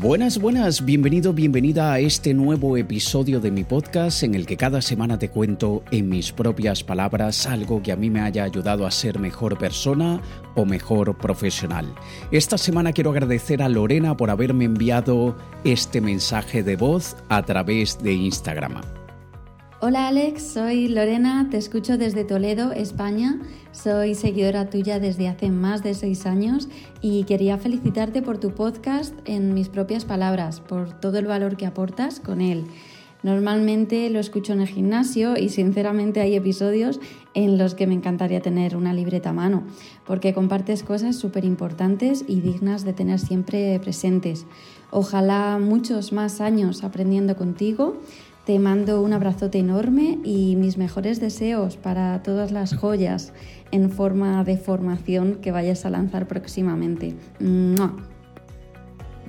Buenas, buenas, bienvenido, bienvenida a este nuevo episodio de mi podcast en el que cada semana te cuento en mis propias palabras algo que a mí me haya ayudado a ser mejor persona o mejor profesional. Esta semana quiero agradecer a Lorena por haberme enviado este mensaje de voz a través de Instagram. Hola Alex, soy Lorena, te escucho desde Toledo, España. Soy seguidora tuya desde hace más de seis años y quería felicitarte por tu podcast en mis propias palabras, por todo el valor que aportas con él. Normalmente lo escucho en el gimnasio y sinceramente hay episodios en los que me encantaría tener una libreta a mano, porque compartes cosas súper importantes y dignas de tener siempre presentes. Ojalá muchos más años aprendiendo contigo te mando un abrazote enorme y mis mejores deseos para todas las joyas en forma de formación que vayas a lanzar próximamente.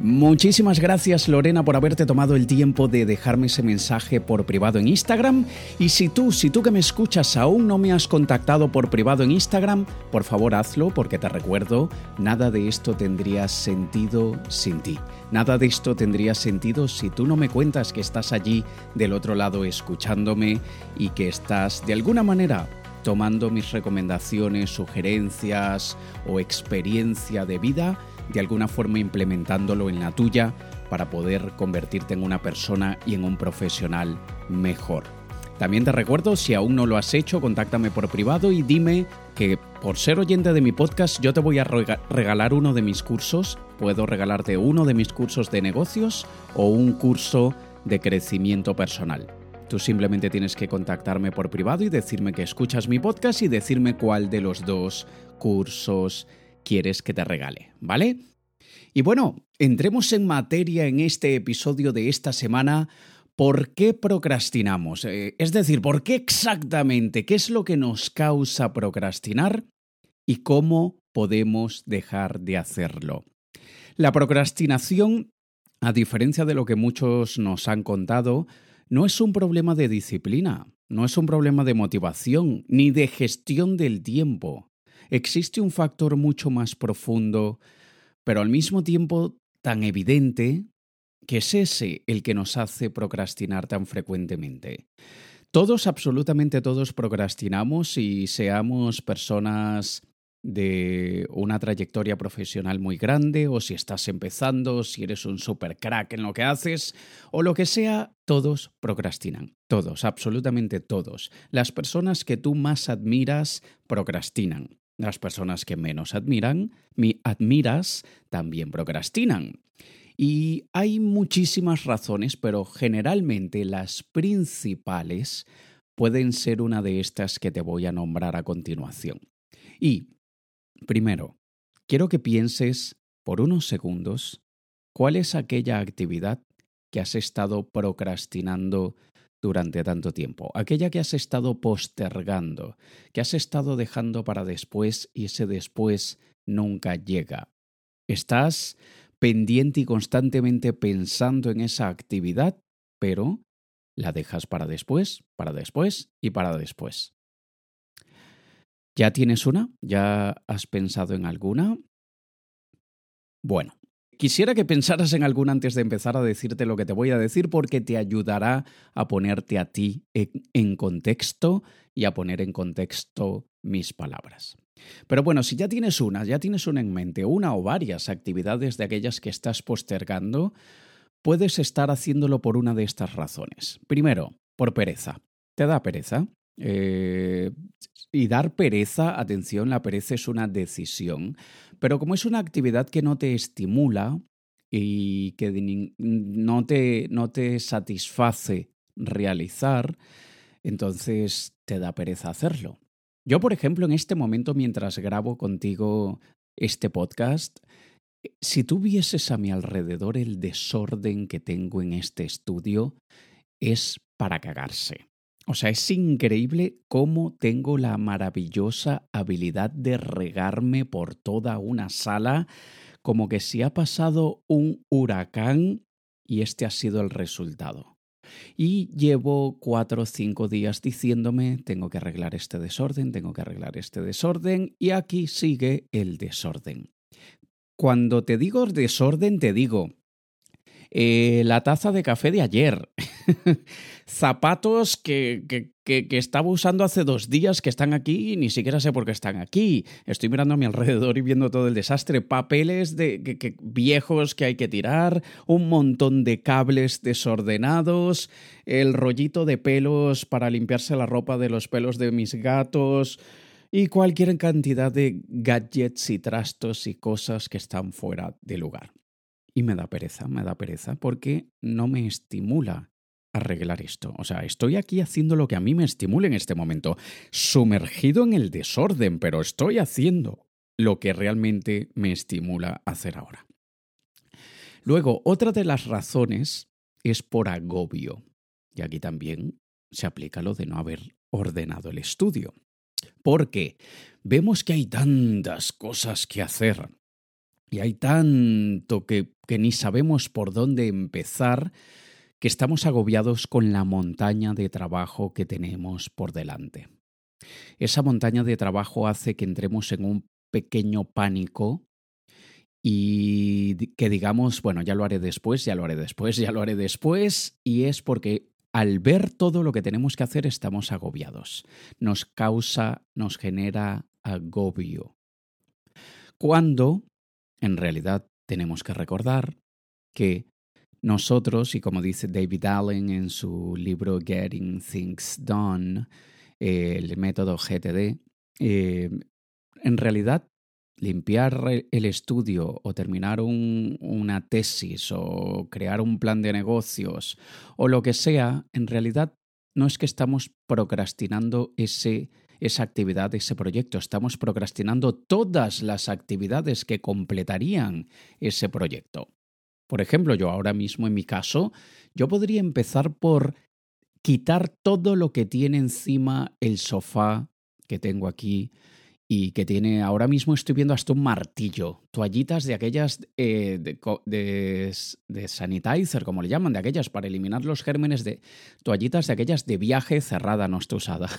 Muchísimas gracias Lorena por haberte tomado el tiempo de dejarme ese mensaje por privado en Instagram. Y si tú, si tú que me escuchas aún no me has contactado por privado en Instagram, por favor hazlo porque te recuerdo, nada de esto tendría sentido sin ti. Nada de esto tendría sentido si tú no me cuentas que estás allí del otro lado escuchándome y que estás de alguna manera tomando mis recomendaciones, sugerencias o experiencia de vida de alguna forma implementándolo en la tuya para poder convertirte en una persona y en un profesional mejor. También te recuerdo, si aún no lo has hecho, contáctame por privado y dime que por ser oyente de mi podcast yo te voy a regalar uno de mis cursos. Puedo regalarte uno de mis cursos de negocios o un curso de crecimiento personal. Tú simplemente tienes que contactarme por privado y decirme que escuchas mi podcast y decirme cuál de los dos cursos quieres que te regale, ¿vale? Y bueno, entremos en materia en este episodio de esta semana. ¿Por qué procrastinamos? Eh, es decir, ¿por qué exactamente? ¿Qué es lo que nos causa procrastinar? ¿Y cómo podemos dejar de hacerlo? La procrastinación, a diferencia de lo que muchos nos han contado, no es un problema de disciplina, no es un problema de motivación, ni de gestión del tiempo existe un factor mucho más profundo, pero al mismo tiempo tan evidente, que es ese el que nos hace procrastinar tan frecuentemente. Todos, absolutamente todos, procrastinamos y seamos personas de una trayectoria profesional muy grande o si estás empezando, si eres un super crack en lo que haces o lo que sea, todos procrastinan. Todos, absolutamente todos. Las personas que tú más admiras procrastinan. Las personas que menos admiran, mi admiras, también procrastinan. Y hay muchísimas razones, pero generalmente las principales pueden ser una de estas que te voy a nombrar a continuación. Y, primero, quiero que pienses por unos segundos cuál es aquella actividad que has estado procrastinando durante tanto tiempo, aquella que has estado postergando, que has estado dejando para después y ese después nunca llega. Estás pendiente y constantemente pensando en esa actividad, pero la dejas para después, para después y para después. ¿Ya tienes una? ¿Ya has pensado en alguna? Bueno, Quisiera que pensaras en alguna antes de empezar a decirte lo que te voy a decir porque te ayudará a ponerte a ti en, contexto y a poner en contexto mis palabras. Pero bueno, si ya tienes una, ya tienes una en mente, una o varias actividades de aquellas que estás postergando, puedes estar haciéndolo por una de estas razones. Primero, por pereza. ¿Te da pereza? Eh, y dar pereza, atención, la pereza es una decisión, pero como es una actividad que no te estimula y que no te, no te satisface realizar, entonces te da pereza hacerlo. Yo, por ejemplo, en este momento, mientras grabo contigo este podcast, si tú vieses a mi alrededor el desorden que tengo en este estudio, es para cagarse. O sea, es increíble cómo tengo la maravillosa habilidad de regarme por toda una sala como que si ha pasado un huracán y este ha sido el resultado. Y llevo cuatro o cinco días diciéndome, tengo que arreglar este desorden, tengo que arreglar este desorden, y aquí sigue el desorden. Cuando te digo desorden, te digo eh, la taza de café de ayer, zapatos que, que, que, estaba usando hace dos días que están aquí y ni siquiera sé por qué están aquí. Estoy mirando a mi alrededor y viendo todo el desastre, papeles de, viejos que hay que tirar, un montón de cables desordenados, el rollito de pelos para limpiarse la ropa de los pelos de mis gatos y cualquier cantidad de gadgets y trastos y cosas que están fuera de lugar. Y me da pereza, me da pereza porque no me estimula arreglar esto. O sea, estoy aquí haciendo lo que a mí me estimula en este momento, sumergido en el desorden, pero estoy haciendo lo que realmente me estimula hacer ahora. Luego, otra de las razones es por agobio. Y aquí también se aplica lo de no haber ordenado el estudio. Porque vemos que hay tantas cosas que hacer y hay tanto que, que ni sabemos por dónde empezar que estamos agobiados con la montaña de trabajo que tenemos por delante. Esa montaña de trabajo hace que entremos en un pequeño pánico y que digamos, bueno, ya lo haré después, ya lo haré después, ya lo haré después, y es porque al ver todo lo que tenemos que hacer estamos agobiados. Nos causa, nos genera agobio. Cuando en realidad tenemos que recordar que nosotros, y como dice David Allen en su libro Getting Things Done, el método GTD, eh, en realidad limpiar el estudio o terminar una tesis o crear un plan de negocios o lo que sea, en realidad no es que estamos procrastinando ese esa actividad, ese proyecto. Estamos procrastinando todas las actividades que completarían ese proyecto. Por ejemplo, yo ahora mismo en mi caso, yo podría empezar por quitar todo lo que tiene encima el sofá que tengo aquí, y que tiene, ahora mismo estoy viendo hasta un martillo, toallitas de aquellas eh, de, de, sanitizer, como le llaman, de aquellas para eliminar los gérmenes, de toallitas de aquellas de viaje cerrada, no está usada,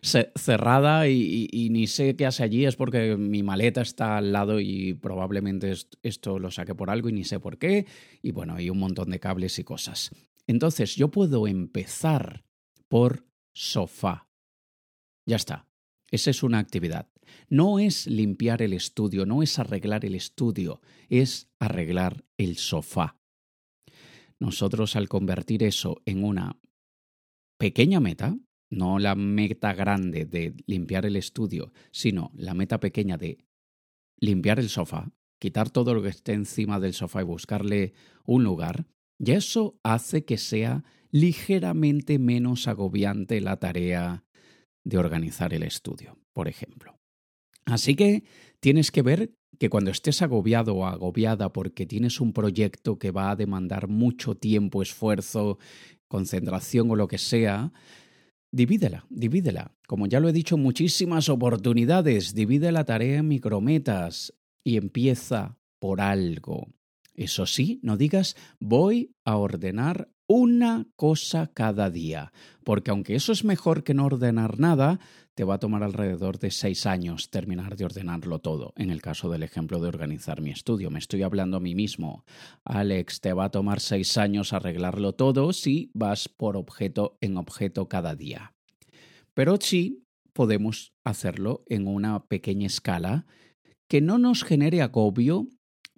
cerrada y, ni sé qué hace allí, es porque mi maleta está al lado y probablemente esto lo saqué por algo y ni sé por qué, y bueno, hay un montón de cables y cosas. Entonces yo puedo empezar por sofá. Ya está, esa es una actividad. No es limpiar el estudio, no es arreglar el estudio, es arreglar el sofá. Nosotros al convertir eso en una pequeña meta, no la meta grande de limpiar el estudio, sino la meta pequeña de limpiar el sofá, quitar todo lo que esté encima del sofá y buscarle un lugar, y eso hace que sea ligeramente menos agobiante la tarea de organizar el estudio, por ejemplo. Así que tienes que ver que cuando estés agobiado o agobiada porque tienes un proyecto que va a demandar mucho tiempo, esfuerzo, concentración o lo que sea, divídela, divídela. Como ya lo he dicho muchísimas oportunidades, divide la tarea en micrometas y empieza por algo. Eso sí, no digas voy a ordenar una cosa cada día, porque aunque eso es mejor que no ordenar nada, te va a tomar alrededor de seis años terminar de ordenarlo todo. En el caso del ejemplo de organizar mi estudio, me estoy hablando a mí mismo. Alex, te va a tomar seis años arreglarlo todo si vas por objeto en objeto cada día. Pero sí podemos hacerlo en una pequeña escala que no nos genere agobio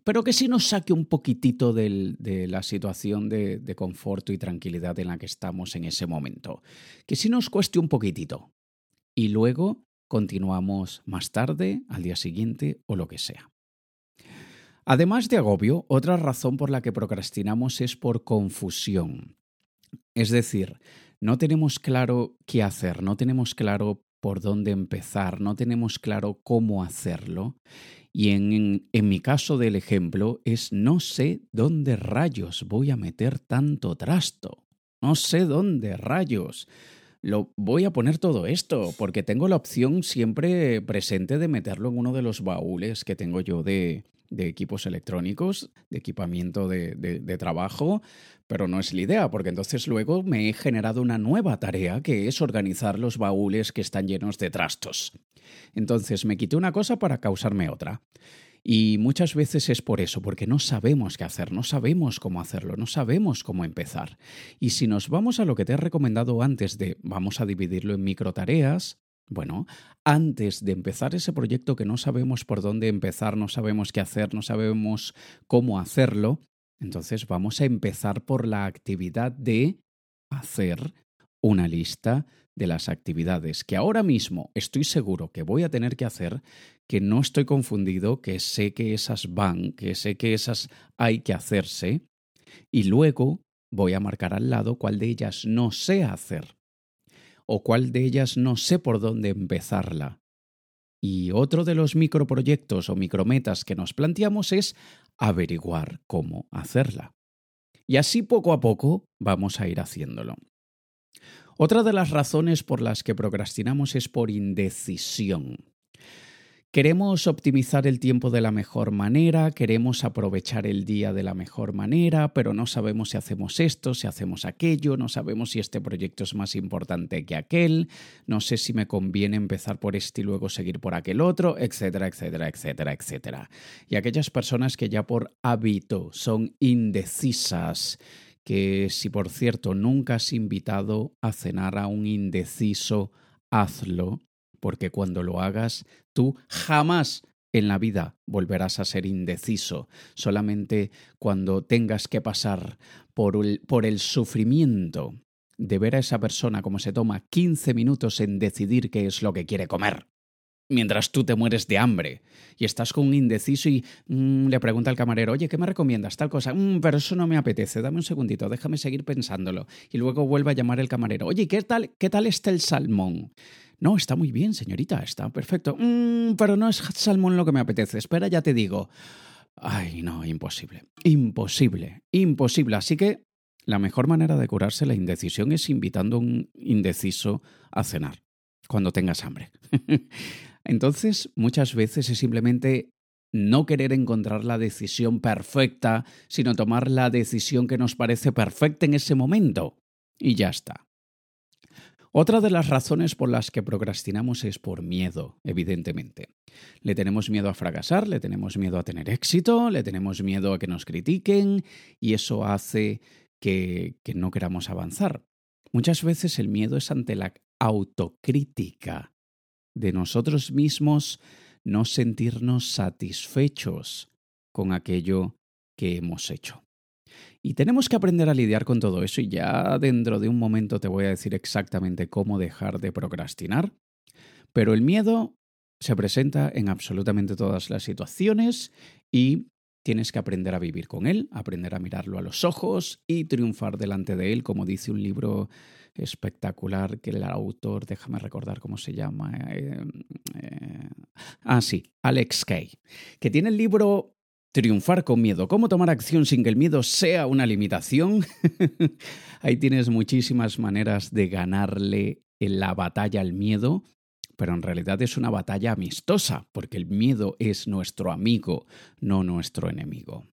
pero que sí nos saque un poquitito de la situación de, de conforto y tranquilidad en la que estamos en ese momento. Que sí nos cueste un poquitito. Y luego continuamos más tarde, al día siguiente o lo que sea. Además de agobio, otra razón por la que procrastinamos es por confusión. Es decir, no tenemos claro qué hacer, no tenemos claro por dónde empezar, no tenemos claro cómo hacerlo y en, en, mi caso del ejemplo es no sé dónde rayos voy a meter tanto trasto. No sé dónde rayos. Lo voy a poner todo esto, porque tengo la opción siempre presente de meterlo en uno de los baúles que tengo yo de, de equipos electrónicos, de equipamiento de, trabajo, pero no es la idea, porque entonces luego me he generado una nueva tarea que es organizar los baúles que están llenos de trastos. Entonces me quité una cosa para causarme otra. Y muchas veces es por eso, porque no sabemos qué hacer, no sabemos cómo hacerlo, no sabemos cómo empezar. Y si nos vamos a lo que te he recomendado antes de vamos a dividirlo en micro tareas, bueno, antes de empezar ese proyecto que no sabemos por dónde empezar, no sabemos qué hacer, no sabemos cómo hacerlo, entonces vamos a empezar por la actividad de hacer una lista de las actividades que ahora mismo estoy seguro que voy a tener que hacer, que no estoy confundido, que sé que esas van, que sé que esas hay que hacerse, y luego voy a marcar al lado cuál de ellas no sé hacer o cuál de ellas no sé por dónde empezarla. Y otro de los microproyectos o micrometas que nos planteamos es averiguar cómo hacerla. Y así poco a poco vamos a ir haciéndolo. Otra de las razones por las que procrastinamos es por indecisión. Queremos optimizar el tiempo de la mejor manera, queremos aprovechar el día de la mejor manera, pero no sabemos si hacemos esto, si hacemos aquello, no sabemos si este proyecto es más importante que aquel, no sé si me conviene empezar por este y luego seguir por aquel otro, etcétera, etcétera, etcétera, etcétera. Y aquellas personas que ya por hábito son indecisas, que si por cierto nunca has invitado a cenar a un indeciso, hazlo, porque cuando lo hagas tú jamás en la vida volverás a ser indeciso, solamente cuando tengas que pasar por el, sufrimiento de ver a esa persona como se toma 15 minutos en decidir qué es lo que quiere comer mientras tú te mueres de hambre y estás con un indeciso y mm, le pregunta al camarero, oye, ¿qué me recomiendas? Tal cosa, mm, pero eso no me apetece, dame un segundito, déjame seguir pensándolo. Y luego vuelve a llamar el camarero, oye, ¿qué tal, qué tal está el salmón? No, está muy bien, señorita, está perfecto. Mm, pero no es salmón lo que me apetece, espera, ya te digo. Ay, no, imposible, imposible, imposible. Así que la mejor manera de curarse la indecisión es invitando a un indeciso a cenar cuando tengas hambre. Entonces, muchas veces es simplemente no querer encontrar la decisión perfecta, sino tomar la decisión que nos parece perfecta en ese momento. Y ya está. Otra de las razones por las que procrastinamos es por miedo, evidentemente. Le tenemos miedo a fracasar, le tenemos miedo a tener éxito, le tenemos miedo a que nos critiquen y eso hace que, no queramos avanzar. Muchas veces el miedo es ante la autocrítica de nosotros mismos no sentirnos satisfechos con aquello que hemos hecho. Y tenemos que aprender a lidiar con todo eso y ya dentro de un momento te voy a decir exactamente cómo dejar de procrastinar. Pero el miedo se presenta en absolutamente todas las situaciones y tienes que aprender a vivir con él, aprender a mirarlo a los ojos y triunfar delante de él, como dice un libro espectacular que el autor, déjame recordar cómo se llama. Eh, eh, ah, sí, Alex Kay, que tiene el libro Triunfar con miedo, cómo tomar acción sin que el miedo sea una limitación. Ahí tienes muchísimas maneras de ganarle en la batalla al miedo, pero en realidad es una batalla amistosa, porque el miedo es nuestro amigo, no nuestro enemigo.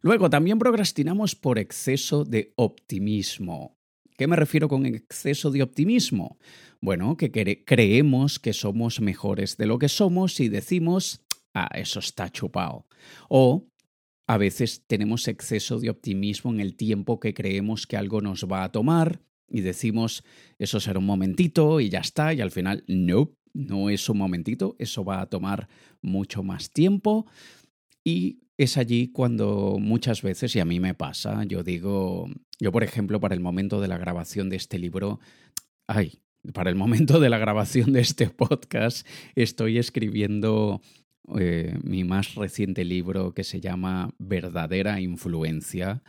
Luego, también procrastinamos por exceso de optimismo. ¿Qué me refiero con exceso de optimismo? Bueno, que creemos que somos mejores de lo que somos y decimos, ah, eso está chupado. O a veces tenemos exceso de optimismo en el tiempo que creemos que algo nos va a tomar y decimos, eso será un momentito y ya está, y al final, no, no es un momentito, eso va a tomar mucho más tiempo. Y es allí cuando muchas veces, y a mí me pasa, yo digo, yo por ejemplo, para el momento de la grabación de este libro, ay, para el momento de la grabación de este podcast, estoy escribiendo eh, mi más reciente libro que se llama Verdadera Influencia,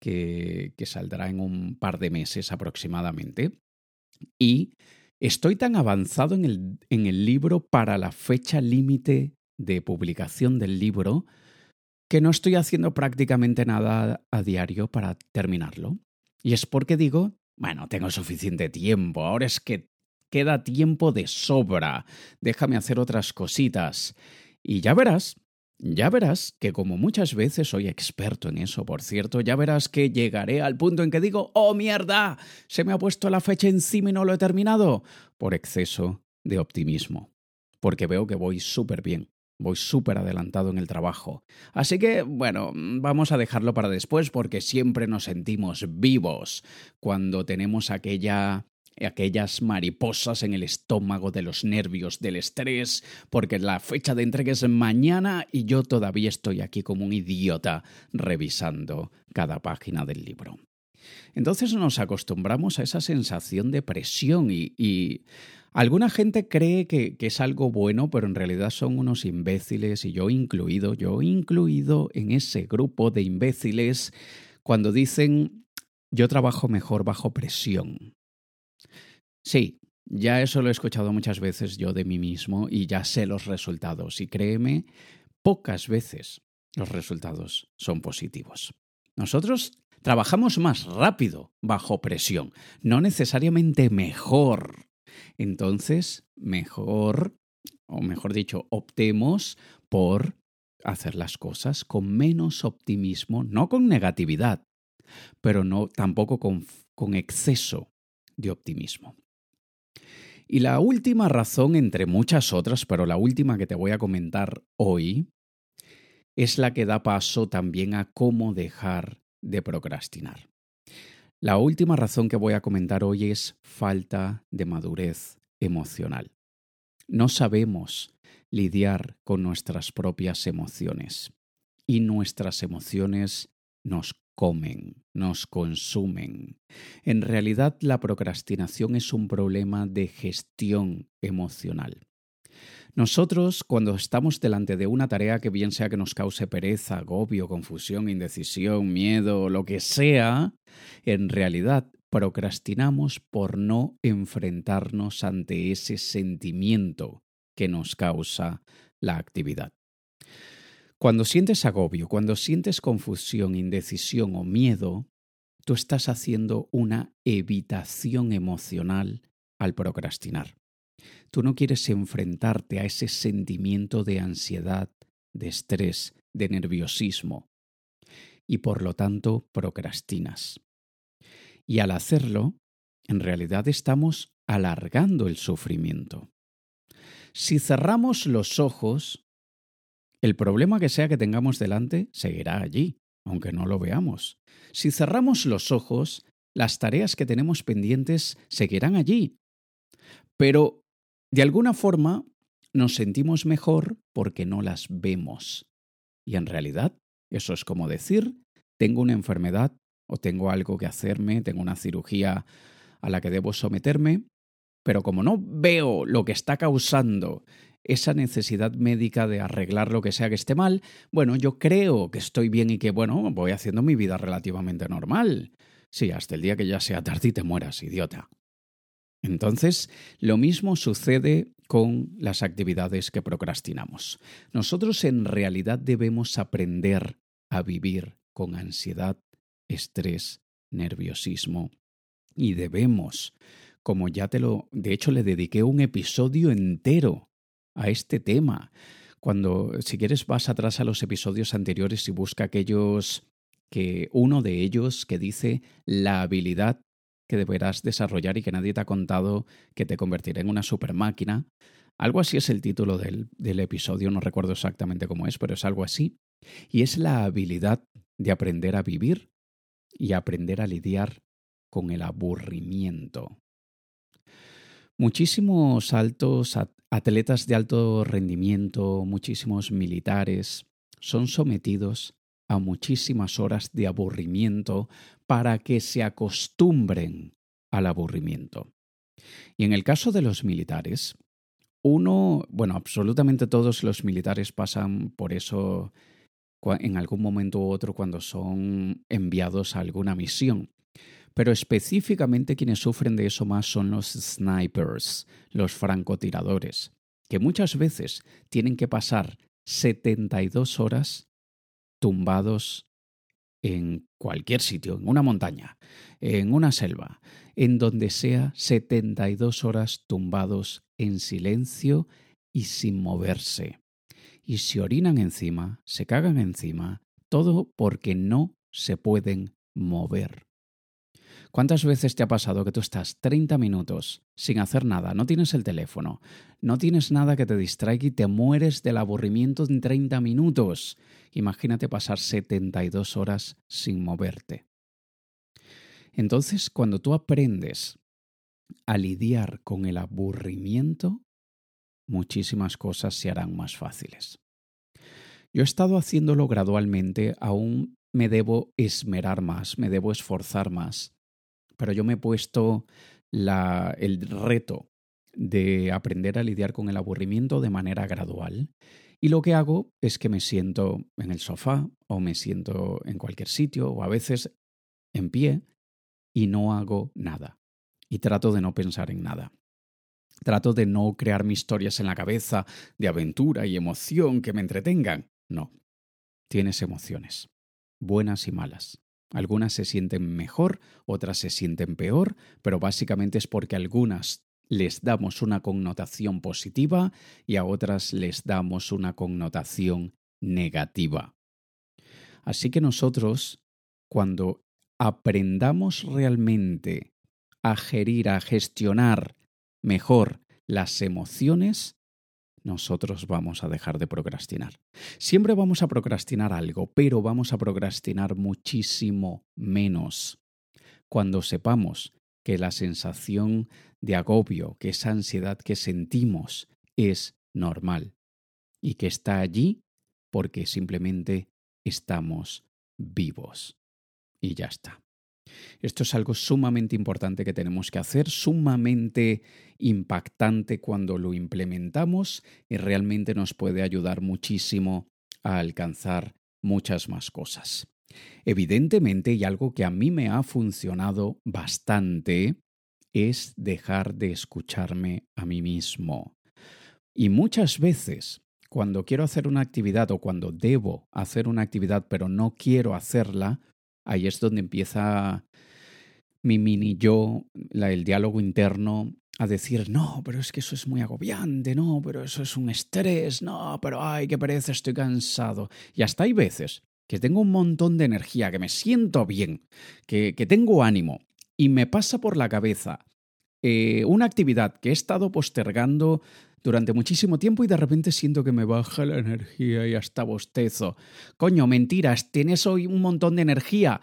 que, que saldrá en un par de meses aproximadamente. Y estoy tan avanzado en el, en el libro para la fecha límite de publicación del libro que no estoy haciendo prácticamente nada a diario para terminarlo. Y es porque digo, bueno, tengo suficiente tiempo, ahora es que queda tiempo de sobra, déjame hacer otras cositas. Y ya verás, Ya verás que como muchas veces soy experto en eso, por cierto, ya verás que llegaré al punto en que digo, oh mierda, se me ha puesto la fecha encima y no lo he terminado, por exceso de optimismo, porque veo que voy súper bien, voy súper adelantado en el trabajo. Así que, bueno, vamos a dejarlo para después porque siempre nos sentimos vivos cuando tenemos aquella aquellas mariposas en el estómago de los nervios, del estrés, porque la fecha de entrega es mañana y yo todavía estoy aquí como un idiota revisando cada página del libro. Entonces nos acostumbramos a esa sensación de presión y, alguna gente cree que, que, es algo bueno, pero en realidad son unos imbéciles y yo incluido, yo incluido en ese grupo de imbéciles cuando dicen yo trabajo mejor bajo presión. Sí, ya eso lo he escuchado muchas veces yo de mí mismo y ya sé los resultados. Y créeme, pocas veces los resultados son positivos. Nosotros trabajamos más rápido bajo presión, no necesariamente mejor. Entonces, mejor, o mejor dicho, optemos por hacer las cosas con menos optimismo, no con negatividad, pero no tampoco con, con exceso de optimismo. Y la última razón, entre muchas otras, pero la última que te voy a comentar hoy, es la que da paso también a cómo dejar de procrastinar. La última razón que voy a comentar hoy es falta de madurez emocional. No sabemos lidiar con nuestras propias emociones y nuestras emociones nos comen, nos consumen. En realidad la procrastinación es un problema de gestión emocional. Nosotros, cuando estamos delante de una tarea que bien sea que nos cause pereza, agobio, confusión, indecisión, miedo, lo que sea, en realidad procrastinamos por no enfrentarnos ante ese sentimiento que nos causa la actividad. Cuando sientes agobio, cuando sientes confusión, indecisión o miedo, tú estás haciendo una evitación emocional al procrastinar. Tú no quieres enfrentarte a ese sentimiento de ansiedad, de estrés, de nerviosismo, y por lo tanto procrastinas. Y al hacerlo, en realidad estamos alargando el sufrimiento. Si cerramos los ojos, el problema que sea que tengamos delante seguirá allí, aunque no lo veamos. Si cerramos los ojos, las tareas que tenemos pendientes seguirán allí. Pero, de alguna forma, nos sentimos mejor porque no las vemos. Y en realidad, eso es como decir, tengo una enfermedad o tengo algo que hacerme, tengo una cirugía a la que debo someterme, pero como no veo lo que está causando esa necesidad médica de arreglar lo que sea que esté mal, bueno, yo creo que estoy bien y que, bueno, voy haciendo mi vida relativamente normal. Sí, hasta el día que ya sea tarde y te mueras, idiota. Entonces, lo mismo sucede con las actividades que procrastinamos. Nosotros en realidad debemos aprender a vivir con ansiedad, estrés, nerviosismo y debemos, como ya te lo, de hecho le dediqué un episodio entero a este tema. Cuando, si quieres, vas atrás a los episodios anteriores y busca aquellos que uno de ellos que dice la habilidad que deberás desarrollar y que nadie te ha contado que te convertirá en una super máquina. Algo así es el título del, del episodio, no recuerdo exactamente cómo es, pero es algo así. Y es la habilidad de aprender a vivir y aprender a lidiar con el aburrimiento. Muchísimos altos atletas de alto rendimiento, muchísimos militares, son sometidos a muchísimas horas de aburrimiento para que se acostumbren al aburrimiento. Y en el caso de los militares, uno, bueno, absolutamente todos los militares pasan por eso en algún momento u otro cuando son enviados a alguna misión. Pero específicamente quienes sufren de eso más son los snipers, los francotiradores, que muchas veces tienen que pasar 72 horas tumbados en cualquier sitio, en una montaña, en una selva, en donde sea 72 horas tumbados en silencio y sin moverse. y se orinan encima, se cagan encima, todo porque no se pueden mover. ¿Cuántas veces te ha pasado que tú estás 30 minutos sin hacer nada, no tienes el teléfono, no tienes nada que te distraiga y te mueres del aburrimiento en 30 minutos? Imagínate pasar 72 horas sin moverte. Entonces, cuando tú aprendes a lidiar con el aburrimiento, muchísimas cosas se harán más fáciles. Yo he estado haciéndolo gradualmente, aún me debo esmerar más, me debo esforzar más pero yo me he puesto el reto de aprender a lidiar con el aburrimiento de manera gradual. Y lo que hago es que me siento en el sofá o me siento en cualquier sitio o a veces en pie y no hago nada. Y trato de no pensar en nada. Trato de no crear mis historias en la cabeza de aventura y emoción que me entretengan. No. Tienes emociones, buenas y malas. Algunas se sienten mejor, otras se sienten peor, pero básicamente es porque algunas les damos una connotación positiva y a otras les damos una connotación negativa. Así que nosotros, cuando aprendamos realmente a gerir, a gestionar mejor las emociones, nosotros vamos a dejar de procrastinar. Siempre vamos a procrastinar algo, pero vamos a procrastinar muchísimo menos cuando sepamos que la sensación de agobio, que esa ansiedad que sentimos es normal y que está allí porque simplemente estamos vivos. Y ya está. Esto es algo sumamente importante que tenemos que hacer, sumamente impactante cuando lo implementamos y realmente nos puede ayudar muchísimo a alcanzar muchas más cosas. Evidentemente, y algo que a mí me ha funcionado bastante, es dejar de escucharme a mí mismo. Y muchas veces, cuando quiero hacer una actividad o cuando debo hacer una actividad pero no quiero hacerla, Ahí es donde empieza mi mini yo, el diálogo interno, a decir, no, pero es que eso es muy agobiante, no, pero eso es un estrés, no, pero ay, qué pereza, estoy cansado. Y hasta hay veces que tengo un montón de energía, que me siento bien, que, que tengo ánimo, y me pasa por la cabeza eh, una actividad que he estado postergando durante muchísimo tiempo y de repente siento que me baja la energía y hasta bostezo. Coño, mentiras, tienes hoy un montón de energía.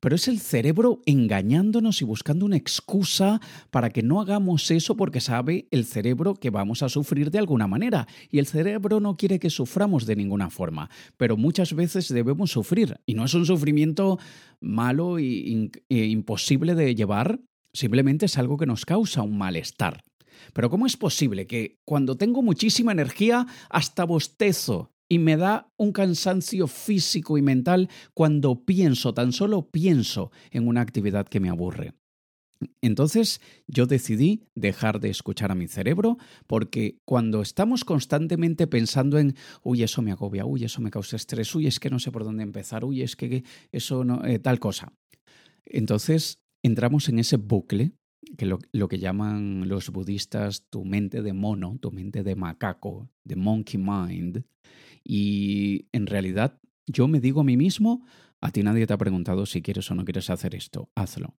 Pero es el cerebro engañándonos y buscando una excusa para que no hagamos eso porque sabe el cerebro que vamos a sufrir de alguna manera. Y el cerebro no quiere que suframos de ninguna forma. Pero muchas veces debemos sufrir. Y no es un sufrimiento malo e imposible de llevar, simplemente es algo que nos causa un malestar. Pero ¿cómo es posible que cuando tengo muchísima energía hasta bostezo y me da un cansancio físico y mental cuando pienso, tan solo pienso en una actividad que me aburre? Entonces yo decidí dejar de escuchar a mi cerebro porque cuando estamos constantemente pensando en, uy, eso me agobia, uy, eso me causa estrés, uy, es que no sé por dónde empezar, uy, es que eso no, eh, tal cosa. Entonces entramos en ese bucle que lo, que llaman los budistas tu mente de mono, tu mente de macaco, de monkey mind. Y en realidad yo me digo a mí mismo, a ti nadie te ha preguntado si quieres o no quieres hacer esto, hazlo.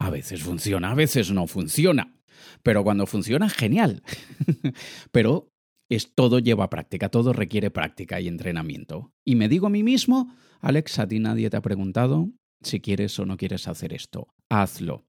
A veces funciona, a veces no funciona. Pero cuando funciona, genial. Pero es todo lleva práctica, todo requiere práctica y entrenamiento. Y me digo a mí mismo, Alex, a ti nadie te ha preguntado si quieres o no quieres hacer esto, hazlo.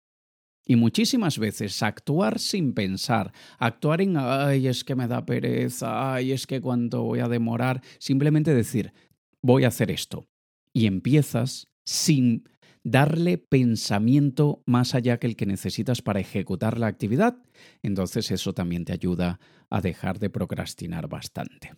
Y muchísimas veces actuar sin pensar, actuar en, ay, es que me da pereza, ay, es que cuánto voy a demorar, simplemente decir, voy a hacer esto. Y empiezas sin darle pensamiento más allá que el que necesitas para ejecutar la actividad, entonces eso también te ayuda a dejar de procrastinar bastante.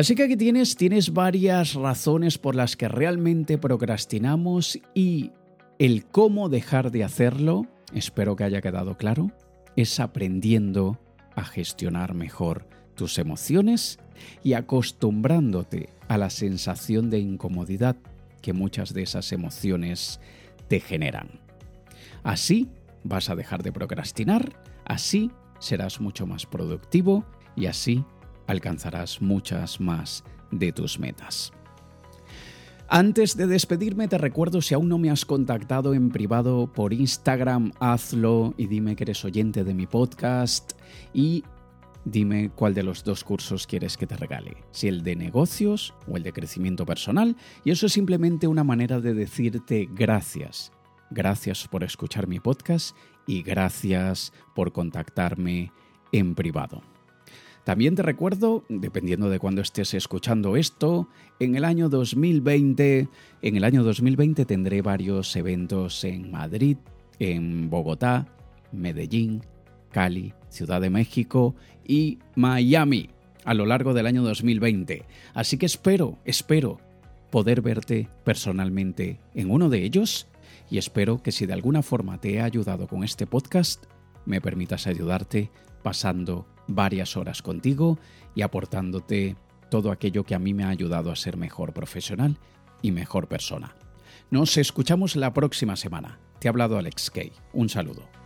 Así que aquí tienes, tienes varias razones por las que realmente procrastinamos y el cómo dejar de hacerlo, espero que haya quedado claro, es aprendiendo a gestionar mejor tus emociones y acostumbrándote a la sensación de incomodidad que muchas de esas emociones te generan. Así vas a dejar de procrastinar, así serás mucho más productivo y así alcanzarás muchas más de tus metas. Antes de despedirme te recuerdo si aún no me has contactado en privado por Instagram, hazlo y dime que eres oyente de mi podcast y dime cuál de los dos cursos quieres que te regale, si el de negocios o el de crecimiento personal, y eso es simplemente una manera de decirte gracias. Gracias por escuchar mi podcast y gracias por contactarme en privado. También te recuerdo, dependiendo de cuándo estés escuchando esto, en el año 2020, en el año 2020 tendré varios eventos en Madrid, en Bogotá, Medellín, Cali, Ciudad de México y Miami a lo largo del año 2020. Así que espero, espero poder verte personalmente en uno de ellos y espero que si de alguna forma te he ayudado con este podcast, me permitas ayudarte pasando varias horas contigo y aportándote todo aquello que a mí me ha ayudado a ser mejor profesional y mejor persona. Nos escuchamos la próxima semana. Te ha hablado Alex Kay. Un saludo.